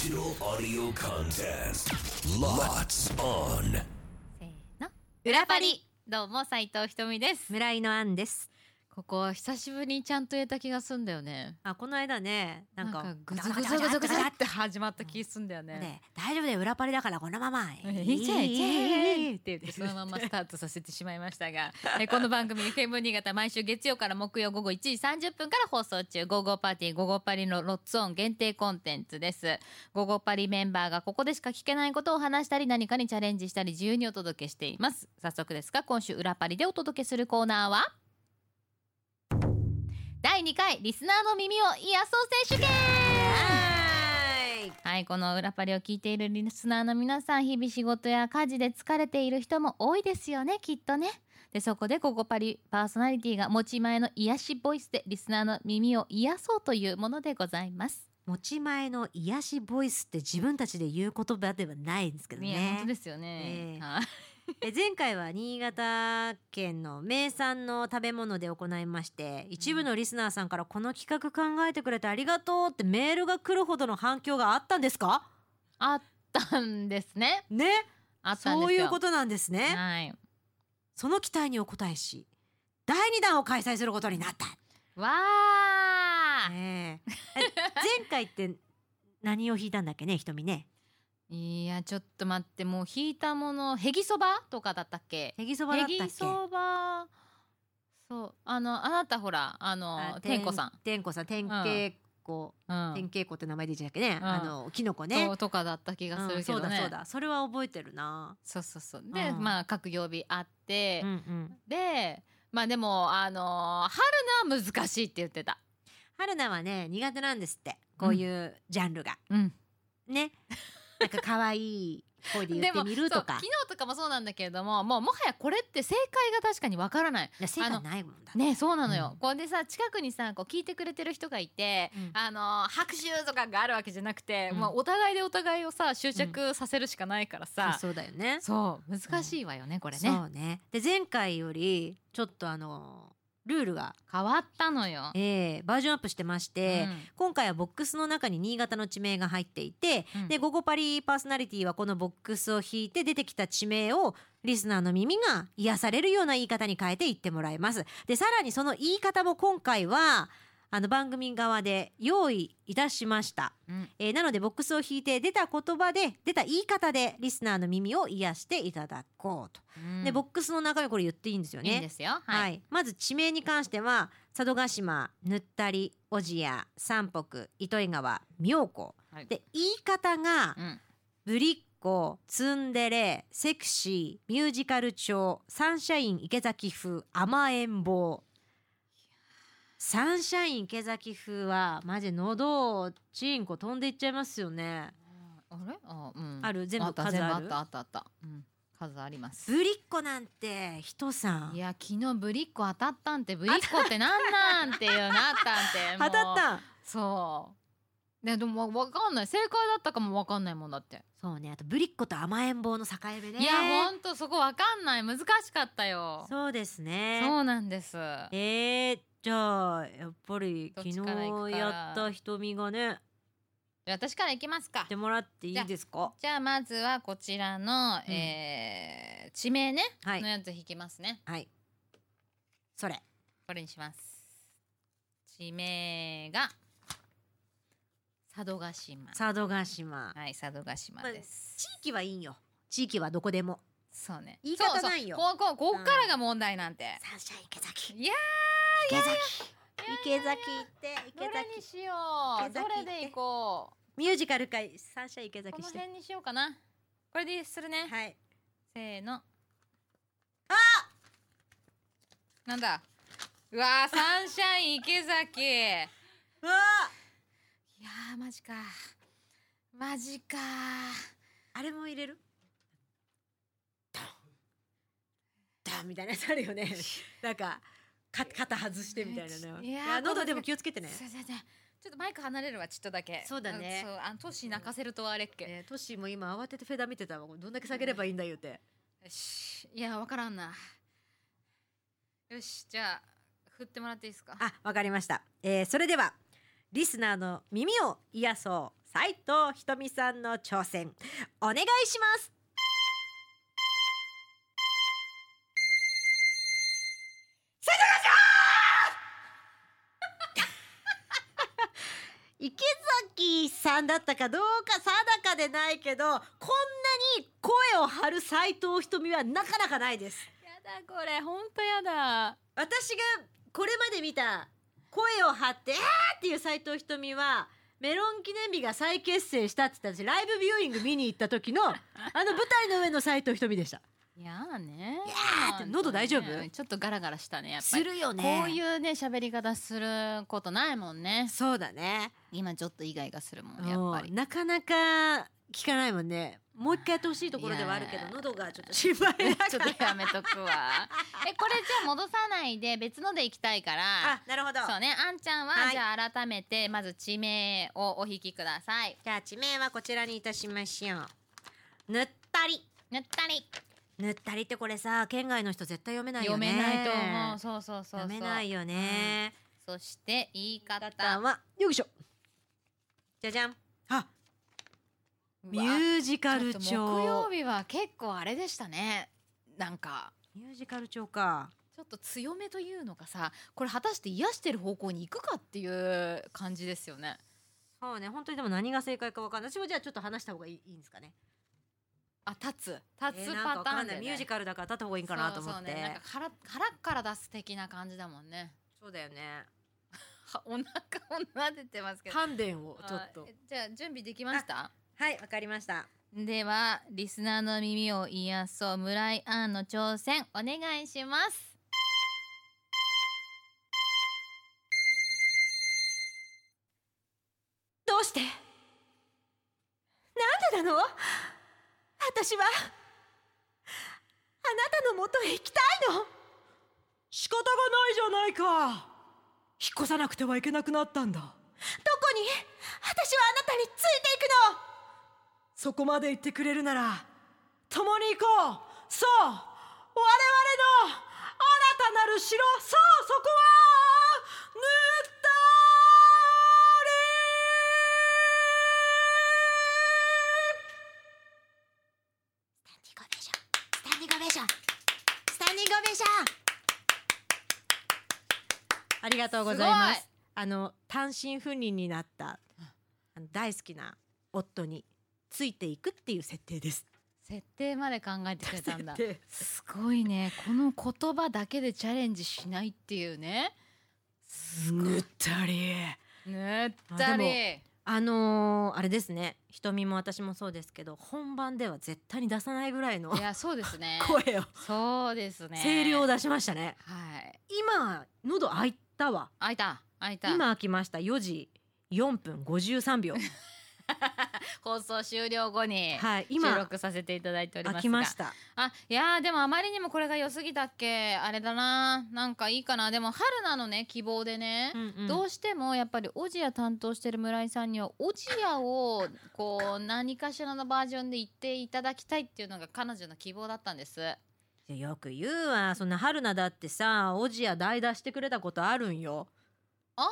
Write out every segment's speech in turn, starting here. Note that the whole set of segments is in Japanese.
Digital audio contest. Lots on. せーの裏パリどうも斉藤ひとみです村井のあんです。ここ久しぶりにちゃんと言えた気がすんだよねあ、この間ね、なんか、グズグズグズグズって始まった気すんだよねね、大丈夫だよ、裏パリだからこのまま。いいじゃんいいじゃんって言ってそのままスタートさせてしまいましたがえこの番組 FM 新潟毎週月曜から木曜午後1時30分から放送中「午後パーティー午後パリ」のロッツオン限定コンテンツです午後パリメンバーがここでしか聞けないことを話したり何かにチャレンジしたり自由にお届けしています早速ですが今週裏パリでお届けするコーナーは第2回リスナーの耳を癒そう選手権ははいこの裏パリを聞いているリスナーの皆さん日々仕事や家事で疲れている人も多いですよねきっとねでそこで「ここパリ」パーソナリティが持ち前の癒しボイスでリスナーの耳を癒そうというものでございます。持ち前の癒しボイスって自分たちで言う言葉ではないんですけどいや本当ね。ですよね。ええはい え前回は新潟県の名産の食べ物で行いまして一部のリスナーさんからこの企画考えてくれてありがとうってメールが来るほどの反響があったんですか？あったんですね。ね？あったんですよ。そういうことなんですね。はい。その期待にお応えし第2弾を開催することになった。わー。ねええ前回って何を弾いたんだっけね瞳ねいやちょっと待ってもう引いたものへぎそばとかだったっけ？へぎそばだったっけ？へぎそば。そう。あのあなたほらあのあ天子さん、天子さん。天稽古、うん。天稽古って名前で言っちゃったっけね、うん。あのキノコね。ととかだった気がするけどね、うんそうだそうだ。それは覚えてるな。そうそうそう。で、うん。まあ各曜日あって、うんうん。でまあでもあの春菜は難しいって言ってた。春菜はね苦手なんですって。こういうジャンルが、うん。ねなんか可愛い声で言ってみるとか。昨日とかもそうなんだけれどももうもはやこれって正解が確かにわからない。いや正解ないもんだねそうなのよ、うん。これでさ近くにさこう聞いてくれてる人がいて、うん。あの拍手とかがあるわけじゃなくて、うん。まあお互いでお互いをさ執着させるしかないからさ、そうだよね。そう難しいわよね、これね。そうね。で前回よりちょっとあのルールが、変わったのよ、えーバージョンアップしてまして、うん。今回はボックスの中に新潟の地名が入っていて、うん。で「午後パリ」パーソナリティはこのボックスを引いて出てきた地名をリスナーの耳が癒されるような言い方に変えて言ってもらいます。でさらにその言い方も今回はあの番組側で用意いたしました。うん。えーなのでボックスを引いて出た言葉で出た言い方でリスナーの耳を癒していただこうと。うん。でボックスの中身これ言っていいんですよね。いいんですよ。はい、はい、まず地名に関しては佐渡島ぬったり小千谷山北糸魚川妙高。はい。で言い方がうん。ぶりっ子ツンデレセクシーミュージカル調サンシャイン池崎風甘えん坊サンシャイン池崎風はマジ喉チンコ飛んでいっちゃいますよね。あれ？あ,、うん、ある？全部あった数あったあったあった、うん、数あります。ぶりっ子なんて人さん。いや昨日ブリッコ当たったんって。ブリッコってなんなんっていうなったんって。当たったん？そうねでもわかんない。正解だったかもわかんないもんだって、そうね。あとぶりっ子と甘えん坊の境目ね。いやほんとそこわかんない。難しかったよ。そうですね。そうなんです。えー、じゃあやっぱり昨日やった瞳がね。じゃあ私からいきますか。てもらっていいですか？じゃあまずはこちらの、うん。えー地名ね、はい。のやつ引きますね。はい。それ。これにします。地名が佐渡島。佐渡島。はい佐渡島です、地域はいいんよ。地域はどこでも。そうね。言い方ないよ。そうこうこうこっからが問題なんて、サンシャイン池崎。いや池崎。池崎行ってーど池崎。れにしよう。どれでいこミュージカル界サンシャイン池うこ崎して。の辺にしようかな。これでするね、はい。せーの。あなんだ？うわーサンシャイン池崎いやーマジか。マジかあれも入れる？ダン。ダンみたいなやつあるよね。なんかか肩外してみたいなの。いやー喉でも気をつけてね。すいませんちょっとマイク離れるわちょっとだけ。そうだね。んそうあのトシ泣かせるとあれっけ、えー、トッシーも今慌ててフェダ見てたわ。どんだけ下げればいいんだよって。よし。いやわからんな。よしじゃあ振ってもらっていいですか？あわかりました、えー、それではリスナーの耳を癒そう。斉藤ひとみさんの挑戦。お願いします。池崎さんだったかどうか定かでないけどこんなに声を張る斉藤ひとみはなかなかないです。やだこれ。ほんとやだ。私がこれまで見た声を張って「あー!」っていう斉藤ひとみはメロン記念日が再結成したって言ったんですライブビューイング見に行った時のあの舞台の上の斉藤ひとみでした。いやーね。いやーって喉大丈夫？ね。ちょっとガラガラしたねやっぱり。るよこういうね喋り方することないもんね。そうだね。今ちょっとイガイガするもんやっぱり。うんなかなか聞かないもんね。もう一回やってほしいところではあるけど喉がちょっと心配だから。ちょっとやめとくわ。えこれじゃあ戻さないで別ので行きたいから。あなるほど。そうね。あんちゃんは、はい。じゃあ改めてまず地名をお引きください。じゃあ地名はこちらにいたしましょう。ぬったり。ぬったり。ぬったりってこれさ県外の人絶対読めないよ読ねめないと思う。そうそうそうそう。読めないよね、そして言い方。方はよいしょ。じゃじゃん。あミュージカルちょっと木曜調日は結構あれでしたね。なんか。ミュージカル調か。ちょっと強めというのかさこれ果たして癒してる方向に行くかっていう感じですよね。そうね本当にでも何が正解かわかんない。私もじゃあちょっと話した方がいいいいんですかね。あ立つ。立つパターンで、ね。ミュージカルだから立った方がいいかなと思って。そうそうねなんか腹腹から出す的な感じだもんね。そうだよね。は お腹を撫でてますけど。丹田をちょっと。じゃあ準備できました？はいわかりました。ではリスナーの耳を癒そう村井杏の挑戦お願いします。どうして？なんでなの？私はあなたの元へ行きたいの。仕方がないじゃないか。引っ越さなくてはいけなくなったんだ。どこに？私はあなたについていくのそこまで言ってくれるなら共に行こう。そう。我々の新たなる城そうそこはぬったスタンディングオベーション。スタンディングオベーション。ありがとうございます。すあの単身赴任になったあの大好きな夫についていくっていう設定です。設定まで考えてくれたんだ。すごいね。この言葉だけでチャレンジしないっていうね。ぬったり。ぬったありあのーあれですね。瞳も私もそうですけど本番では絶対に出さないぐらいのいやそうですね。声を。そうですね。声量を出しましたね。はい。今喉開いたわ。開いた。開いた。今開きました。4時4分53秒 放送終了後に収録させていただいておりますが。開きました。あいやーでもあまりにもこれが良すぎたっけ？あれだな。なんかいいかな。でも春菜のね希望でね、うんうん。どうしてもやっぱりオジア担当してる村井さんにはオジアをこう何かしらのバージョンで言っていただきたいっていうのが彼女の希望だったんです。いやよく言うわ。そんな春菜だってさおじや代打してくれたことあるんよ。あ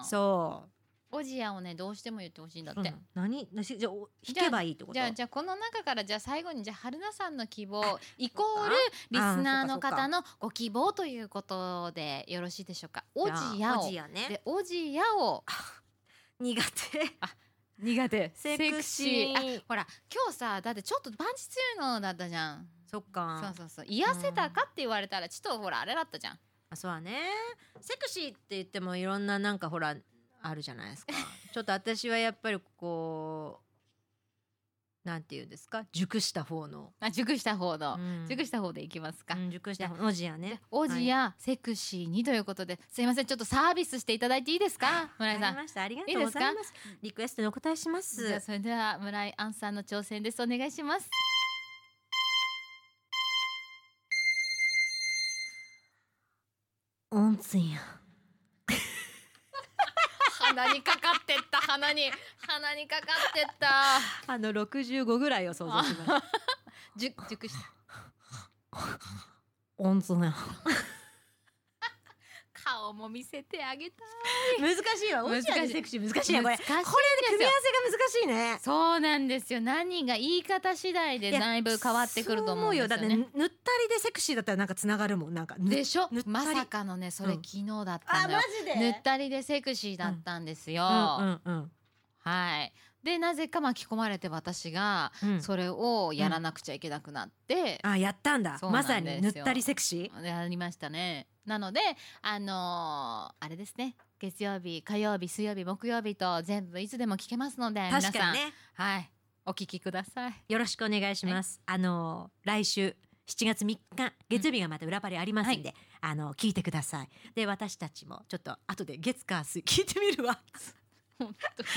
あそオジアをねどうしても言ってほしいんだっう、て、うん。何？なし？じゃあお弾けばいいってこと？じゃあじゃあこの中からじゃあ最後にじゃあ春菜さんの希望イコールそリスナーの方のご希望ということでよろしいでしょうか？オジじゃあアを。おじやね。でオジアを。苦手。苦手。セクシー。あほら今日さだってちょっとパンチ強いのだったじゃん。そっか。そうそうそう。癒せたかって言われたらちょっとほらあれだったじゃん。あそうはね。セクシーって言ってもいろんななんかほらあるじゃないですか。ちょっと私はやっぱりこうなんていうんですか？熟した方の、あ熟した方の、うん。熟した方でいきますか、うん熟した方。おじやね。オジア、セクシーにということで。すいません。ちょっとサービスしていただいていいですか？村井さん。わかりました。ありがとうございます。リクエストにお答えします。じゃあそれでは村井杏さんの挑戦です。お願いします。温泉や鼻にかかってった鼻に。鼻にかかってった。あの65ぐらいを想像します。じゅ熟した 温泉や顔も見せてあげたい。難しいわ。オシアでセクシー難しいねこれこ組み合わせが難しいね。そうなんですよ。何が言い方次第でだいぶ変わってくると思うんですよね。だってぬったりでセクシーだったらなんかつながるもん。なんかぬでしょ？まさかのねそれうん。昨日だったあのよ、マジで？ぬったりでセクシーだったんですよ、うん。うん。うん。はいでなぜか巻き込まれて私がうん。それをやらなくちゃいけなくなって、あやったんだ。そうなんまですよ。さにぬったりセクシー。やりましたね。なのであのーあれですね。月曜日火曜日水曜日木曜日と全部いつでも聞けますので皆さん確かにね。はいお聞きください。よろしくお願いします、あの来週7月3日月曜日がまた裏パリありますんで、あの聞いてください。で私たちもちょっと後で月火水聞いてみるわ。本当に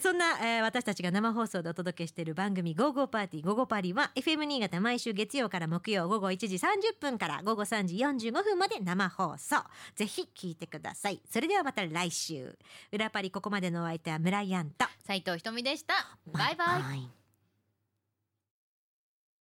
そんな、えー私たちが生放送でお届けしている番組「ゴーゴーパーティーゴーゴーパリ」は FM 新潟毎週月曜から木曜午後1時30分から午後3時45分まで生放送。ぜひ聞いてください。それではまた来週。裏パリここまでのお相手は村井アンと斉藤ひとみでした。バイバイ。イ